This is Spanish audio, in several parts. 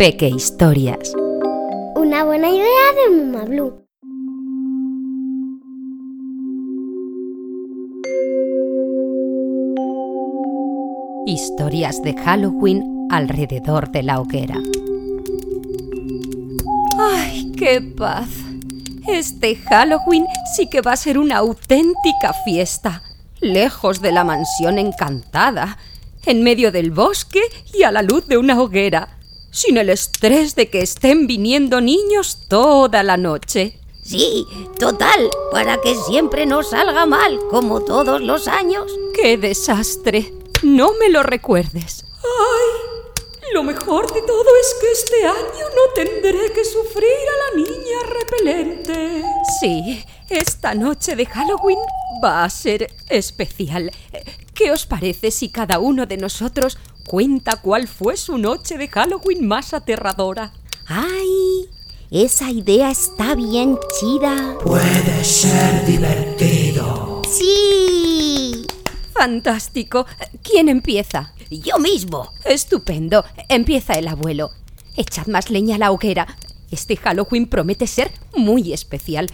Peque Historias. Una buena idea de Mama Blue. Historias de Halloween alrededor de la hoguera. ¡Ay, qué paz! Este Halloween sí que va a ser una auténtica fiesta, lejos de la mansión encantada, en medio del bosque y a la luz de una hoguera, sin el estrés de que estén viniendo niños toda la noche. Sí, total, para que siempre nos salga mal, como todos los años. ¡Qué desastre! No me lo recuerdes. ¡Ay! Lo mejor de todo es que este año no tendré que sufrir a la niña repelente. Sí, esta noche de Halloween va a ser especial. ¿Qué os parece si cada uno de nosotros cuenta cuál fue su noche de Halloween más aterradora? ¡Ay! Esa idea está bien chida. Puede ser divertido. ¡Sí! Fantástico. ¿Quién empieza? Yo mismo. Estupendo. Empieza el abuelo. Echad más leña a la hoguera. Este Halloween promete ser muy especial.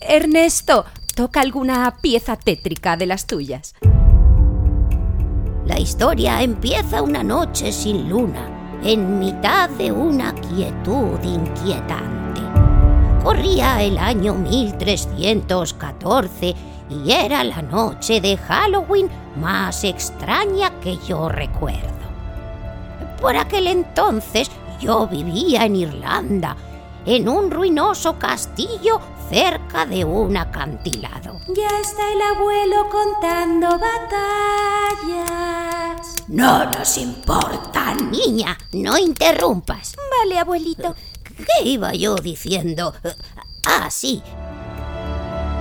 Ernesto, toca alguna pieza tétrica de las tuyas. La historia empieza una noche sin luna, en mitad de una quietud inquietante. Corría el año 1314 y era la noche de Halloween más extraña que yo recuerdo. Por aquel entonces yo vivía en Irlanda, en un ruinoso castillo cerca de un acantilado. Ya está el abuelo contando batallas. No nos importa, niña, no interrumpas. Vale, abuelito. ¿Qué iba yo diciendo? Ah, sí.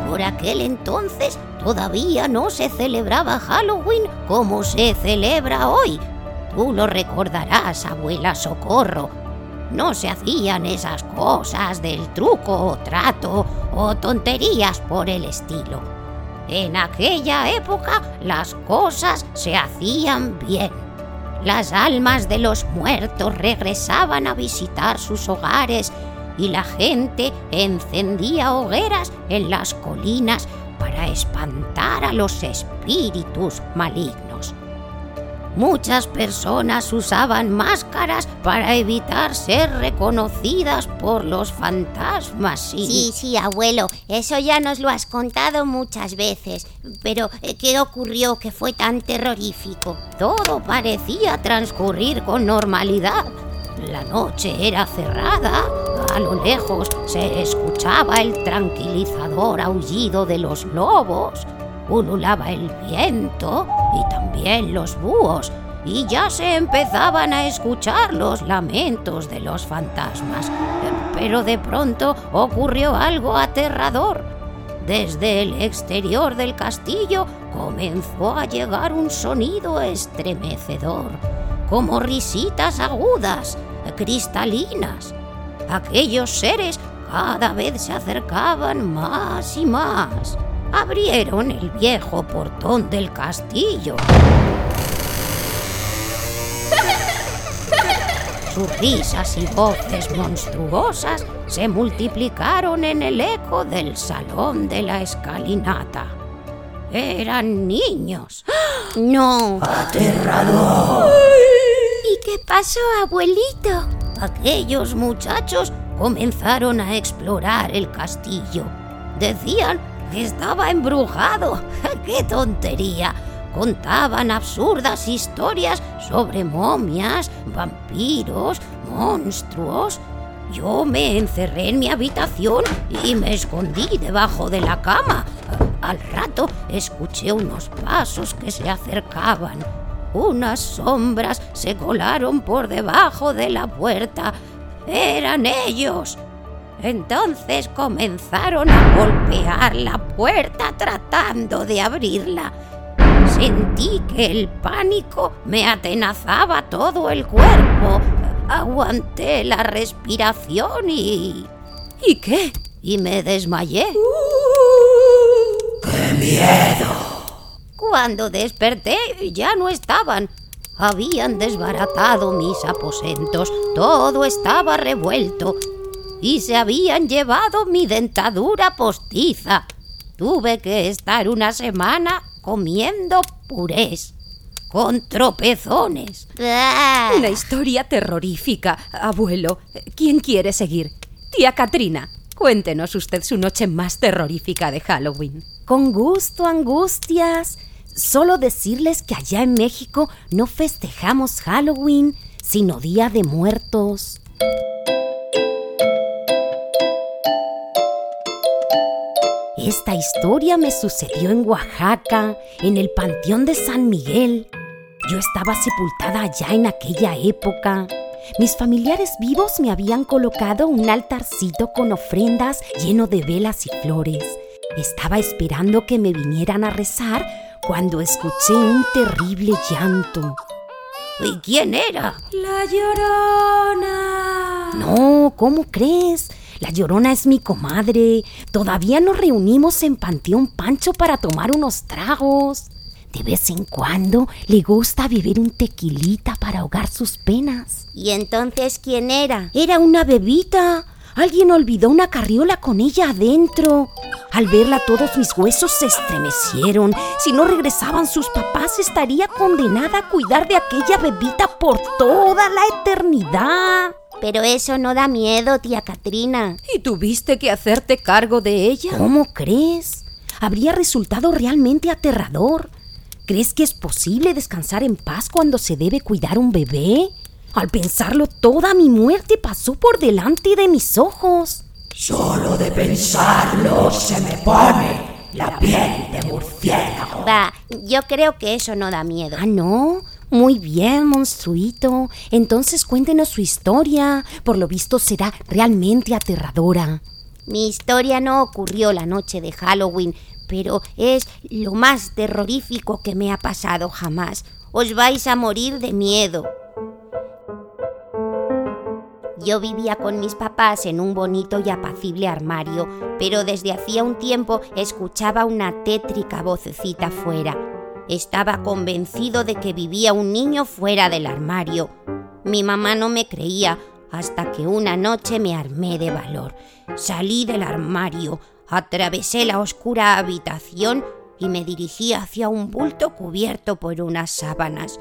Por aquel entonces todavía no se celebraba Halloween como se celebra hoy. Tú lo recordarás, abuela Socorro. No se hacían esas cosas del truco o trato o tonterías por el estilo. En aquella época las cosas se hacían bien. Las almas de los muertos regresaban a visitar sus hogares y la gente encendía hogueras en las colinas para espantar a los espíritus malignos. Muchas personas usaban máscaras para evitar ser reconocidas por los fantasmas y... Sí, sí, abuelo, eso ya nos lo has contado muchas veces. Pero, eh, ¿qué ocurrió que fue tan terrorífico? Todo parecía transcurrir con normalidad. La noche era cerrada. A lo lejos se escuchaba el tranquilizador aullido de los lobos. Ululaba el viento y también los búhos. Y ya se empezaban a escuchar los lamentos de los fantasmas. Pero de pronto ocurrió algo aterrador. Desde el exterior del castillo comenzó a llegar un sonido estremecedor, como risitas agudas, cristalinas. Aquellos seres cada vez se acercaban más y más. Abrieron el viejo portón del castillo. Sus risas y voces monstruosas se multiplicaron en el eco del salón de la escalinata. Eran niños. No. Aterrador. ¿Y qué pasó, abuelito? Aquellos muchachos comenzaron a explorar el castillo. Decían estaba embrujado. ¡Qué tontería! Contaban absurdas historias sobre momias, vampiros, monstruos. Yo me encerré en mi habitación y me escondí debajo de la cama. Al rato escuché unos pasos que se acercaban. Unas sombras se colaron por debajo de la puerta. Eran ellos. Entonces comenzaron a golpear la puerta tratando de abrirla. Sentí que el pánico me atenazaba todo el cuerpo. Aguanté la respiración y... ¿Y qué? y me desmayé. ¡Qué miedo! Cuando desperté ya no estaban. Habían desbaratado mis aposentos, todo estaba revuelto y se habían llevado mi dentadura postiza. Tuve que estar una semana comiendo purés, con tropezones. Una historia terrorífica, abuelo. ¿Quién quiere seguir? Tía Katrina, cuéntenos usted su noche más terrorífica de Halloween. Con gusto, angustias. Solo decirles que allá en México no festejamos Halloween, sino Día de Muertos. Esta historia me sucedió en Oaxaca, en el Panteón de San Miguel. Yo estaba sepultada allá en aquella época. Mis familiares vivos me habían colocado un altarcito con ofrendas lleno de velas y flores. Estaba esperando que me vinieran a rezar cuando escuché un terrible llanto. ¿Y quién era? La llorona. No, ¿cómo crees? La llorona es mi comadre. Todavía nos reunimos en Panteón Pancho para tomar unos tragos. De vez en cuando le gusta beber un tequilita para ahogar sus penas. ¿Y entonces quién era? Era una bebita. Alguien olvidó una carriola con ella adentro. Al verla todos mis huesos se estremecieron. Si no regresaban sus papás estaría condenada a cuidar de aquella bebita por toda la eternidad. Pero eso no da miedo, tía Katrina. ¿Y tuviste que hacerte cargo de ella? ¿Cómo crees? Habría resultado realmente aterrador. ¿Crees que es posible descansar en paz cuando se debe cuidar un bebé? Al pensarlo, toda mi muerte pasó por delante de mis ojos. Solo de pensarlo se me pone la piel de murciélago. Va, yo creo que eso no da miedo. Ah, no. Muy bien, monstruito. Entonces cuéntenos su historia. Por lo visto será realmente aterradora. Mi historia no ocurrió la noche de Halloween, pero es lo más terrorífico que me ha pasado jamás. Os vais a morir de miedo. Yo vivía con mis papás en un bonito y apacible armario, pero desde hacía un tiempo escuchaba una tétrica vocecita fuera. Estaba convencido de que vivía un niño fuera del armario. Mi mamá no me creía hasta que una noche me armé de valor. Salí del armario, atravesé la oscura habitación y me dirigí hacia un bulto cubierto por unas sábanas.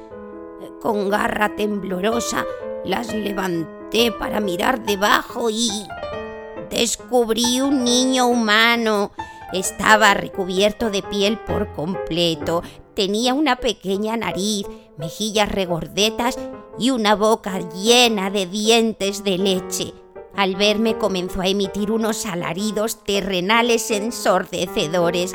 Con garra temblorosa las levanté para mirar debajo y descubrí un niño humano. Estaba recubierto de piel por completo, tenía una pequeña nariz, mejillas regordetas y una boca llena de dientes de leche. Al verme comenzó a emitir unos alaridos terrenales ensordecedores.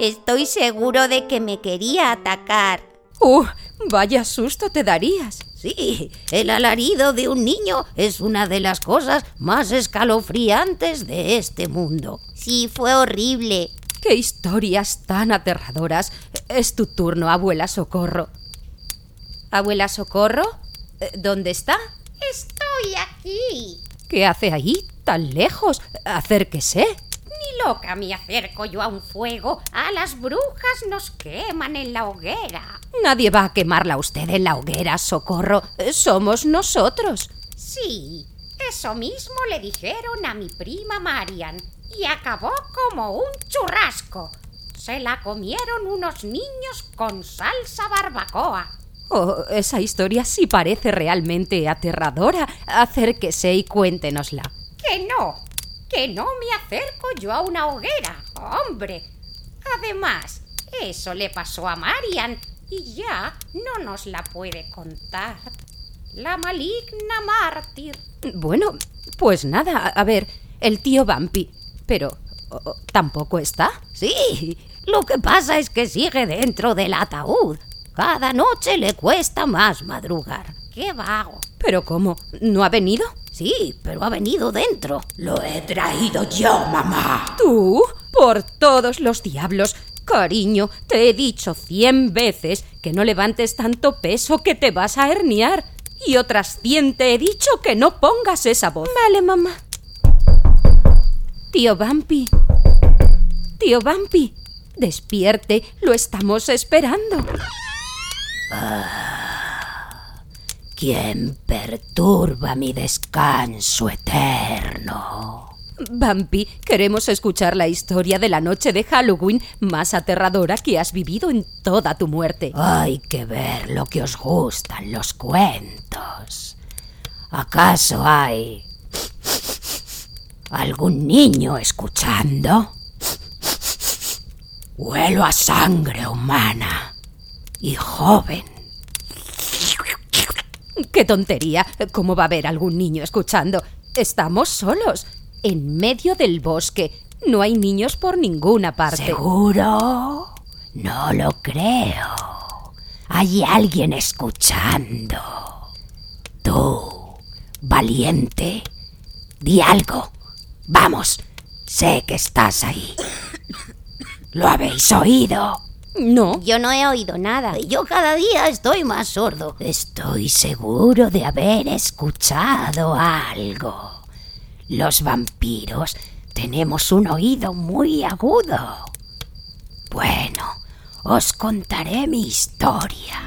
Estoy seguro de que me quería atacar. ¡Uh! Vaya susto te darías. Sí, el alarido de un niño es una de las cosas más escalofriantes de este mundo. Sí, fue horrible. ¡Qué historias tan aterradoras! Es tu turno, abuela Socorro. ¿Abuela Socorro? Eh, ¿Dónde está? Estoy aquí. ¿Qué hace ahí, tan lejos? Acérquese. Loca me acerco yo a un fuego. A las brujas nos queman en la hoguera. Nadie va a quemarla a usted en la hoguera, Socorro. Somos nosotros. Sí, eso mismo le dijeron a mi prima Marian y acabó como un churrasco. Se la comieron unos niños con salsa barbacoa. Oh, esa historia sí parece realmente aterradora. Acérquese y cuéntenosla. Que no, que no me acerco yo a una hoguera, hombre. Además, eso le pasó a Marian y ya no nos la puede contar. La maligna mártir. Bueno, pues nada, a ver, el tío Vampi. Pero, ¿tampoco está? Sí, lo que pasa es que sigue dentro del ataúd. Cada noche le cuesta más madrugar. ¡Qué vago! ¿Pero cómo? ¿No ha venido? Sí, pero ha venido dentro. Lo he traído yo, mamá. ¿Tú? Por todos los diablos. Cariño, te he dicho cien veces que no levantes tanto peso que te vas a herniar. Y otras cien te he dicho que no pongas esa voz. Vale, mamá. Tío Vampi. Tío Vampi. Despierte, lo estamos esperando. Ah, ¿Quién perturba mi descanso eterno? Vampi, queremos escuchar la historia de la noche de Halloween más aterradora que has vivido en toda tu muerte. Hay que ver lo que os gustan los cuentos. ¿Acaso hay algún niño escuchando? Huelo a sangre humana y joven. ¡Qué tontería! ¿Cómo va a haber algún niño escuchando? Estamos solos, en medio del bosque. No hay niños por ninguna parte. ¿Seguro? No lo creo. Hay alguien escuchando. Tú, valiente, di algo. Vamos, sé que estás ahí. ¿Lo habéis oído? No. Yo no he oído nada. Yo cada día estoy más sordo. Estoy seguro de haber escuchado algo. Los vampiros tenemos un oído muy agudo. Bueno, os contaré mi historia.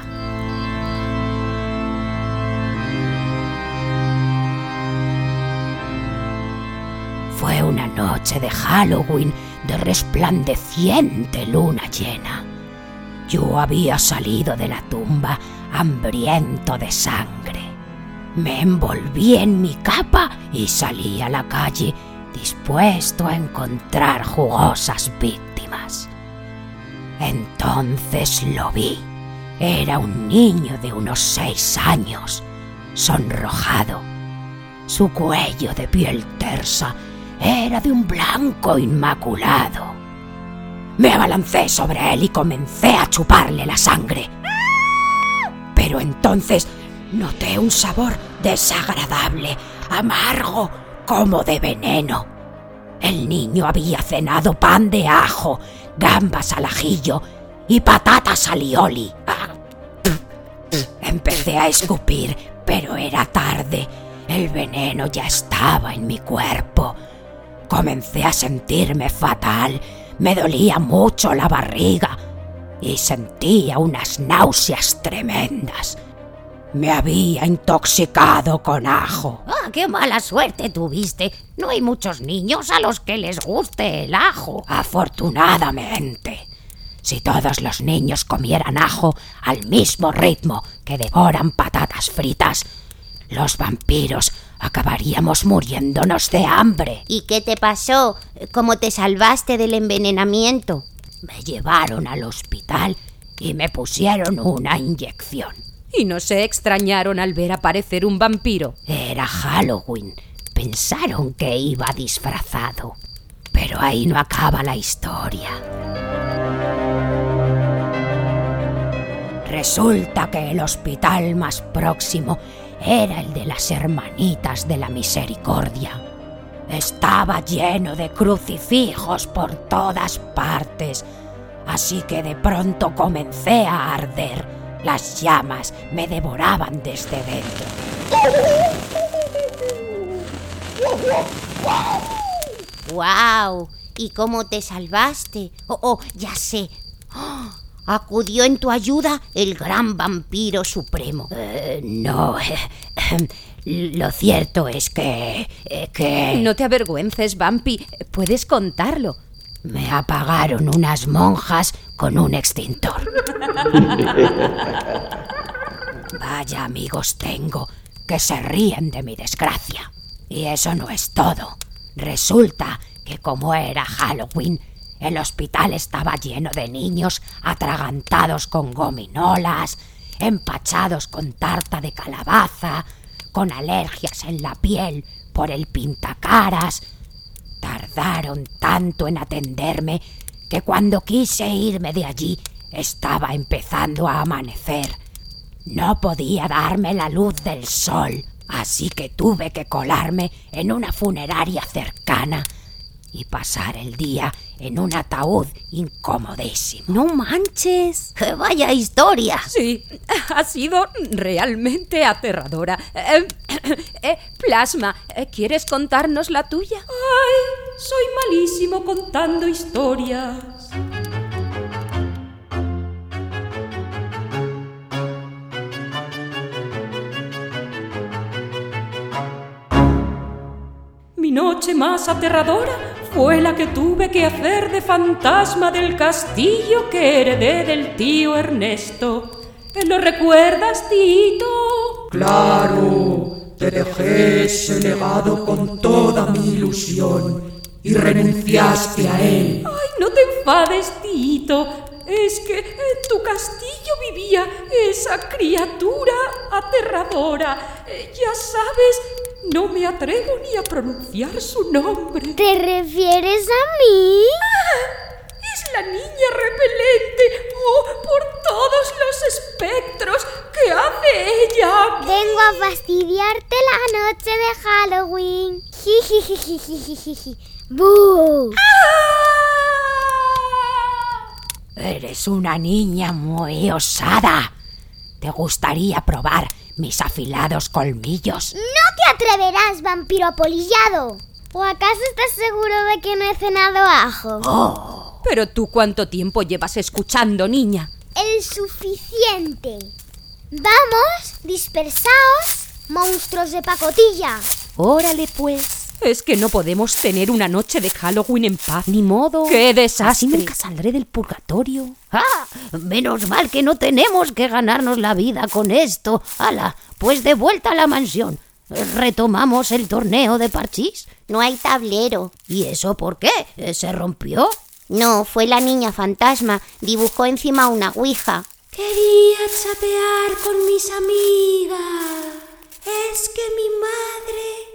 Fue una noche de Halloween de resplandeciente luna llena. Yo había salido de la tumba hambriento de sangre. Me envolví en mi capa y salí a la calle dispuesto a encontrar jugosas víctimas. Entonces lo vi. Era un niño de unos seis años, sonrojado. Su cuello de piel tersa era de un blanco inmaculado. Me abalancé sobre él y comencé a chuparle la sangre. Pero entonces noté un sabor desagradable, amargo, como de veneno. El niño había cenado pan de ajo, gambas al ajillo y patatas alioli. Empecé a escupir, pero era tarde. El veneno ya estaba en mi cuerpo. Comencé a sentirme fatal. Me dolía mucho la barriga y sentía unas náuseas tremendas. Me había intoxicado con ajo. ¡Ah, qué mala suerte tuviste! No hay muchos niños a los que les guste el ajo. Afortunadamente. Si todos los niños comieran ajo al mismo ritmo que devoran patatas fritas, los vampiros acabaríamos muriéndonos de hambre. ¿Y qué te pasó? ¿Cómo te salvaste del envenenamiento? Me llevaron al hospital y me pusieron una inyección. Y no se extrañaron al ver aparecer un vampiro. Era Halloween. Pensaron que iba disfrazado. Pero ahí no acaba la historia. Resulta que el hospital más próximo era el de las Hermanitas de la Misericordia. Estaba lleno de crucifijos por todas partes, así que de pronto comencé a arder. Las llamas me devoraban desde dentro. ¡Guau! ¿Y cómo te salvaste? Oh, oh, ya sé. Acudió en tu ayuda el gran vampiro supremo. Eh, no, lo cierto es que... eh, que... No te avergüences, Vampi. Puedes contarlo. Me apagaron unas monjas con un extintor. Vaya amigos tengo que se ríen de mi desgracia. Y eso no es todo. Resulta que como era Halloween, el hospital estaba lleno de niños atragantados con gominolas, empachados con tarta de calabaza, con alergias en la piel por el pintacaras. Tardaron tanto en atenderme que cuando quise irme de allí estaba empezando a amanecer. No podía darme la luz del sol, así que tuve que colarme en una funeraria cercana y pasar el día en un ataúd incomodísimo. No manches. Vaya historia. Sí, ha sido realmente aterradora. Em, eh, plasma, eh, ¿quieres contarnos la tuya? Ay, soy malísimo contando historias. Mi noche más aterradora fue la que tuve que hacer de fantasma del castillo que heredé del tío Ernesto. ¿Lo recuerdas, Tito? Claro, te dejé ese legado con toda mi ilusión y renunciaste a él. Ay, no te enfades, Tito. Es que en tu castillo vivía esa criatura aterradora. Eh, ya sabes, no me atrevo ni a pronunciar su nombre. ¿Te refieres a mí? Ah, es la niña repelente. Oh, por todos los espectros que hace ella. Vengo a fastidiarte la noche de Halloween. ¡Bú! Eres una niña muy osada. ¿Te gustaría probar mis afilados colmillos? No te atreverás, vampiro apolillado. ¿O acaso estás seguro de que no he cenado ajo? Oh. Pero tú cuánto tiempo llevas escuchando, niña. El suficiente. Vamos, dispersaos, monstruos de pacotilla. Órale, pues. Es que no podemos tener una noche de Halloween en paz. Ni modo. ¡Qué desastre! Así nunca saldré del purgatorio. ¡Ah! Menos mal que no tenemos que ganarnos la vida con esto. ¡Hala! Pues de vuelta a la mansión. ¿Retomamos el torneo de parchís? No hay tablero. ¿Y eso por qué? ¿Se rompió? No, fue la niña fantasma. Dibujó encima una ouija. Quería chatear con mis amigas. Es que mi madre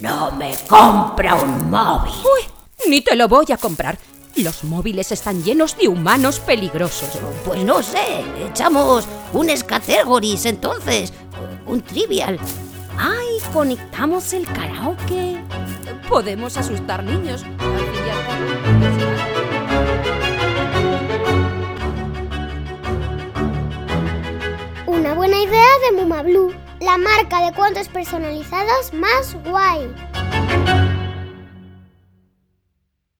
no me compra un móvil. Uy, ni te lo voy a comprar. Los móviles están llenos de humanos peligrosos. Pues no sé, echamos un escategoris entonces, un trivial. Ay, conectamos el karaoke. Podemos asustar niños. Una buena idea de Muma Blue, la marca de cuentos personalizados más guay.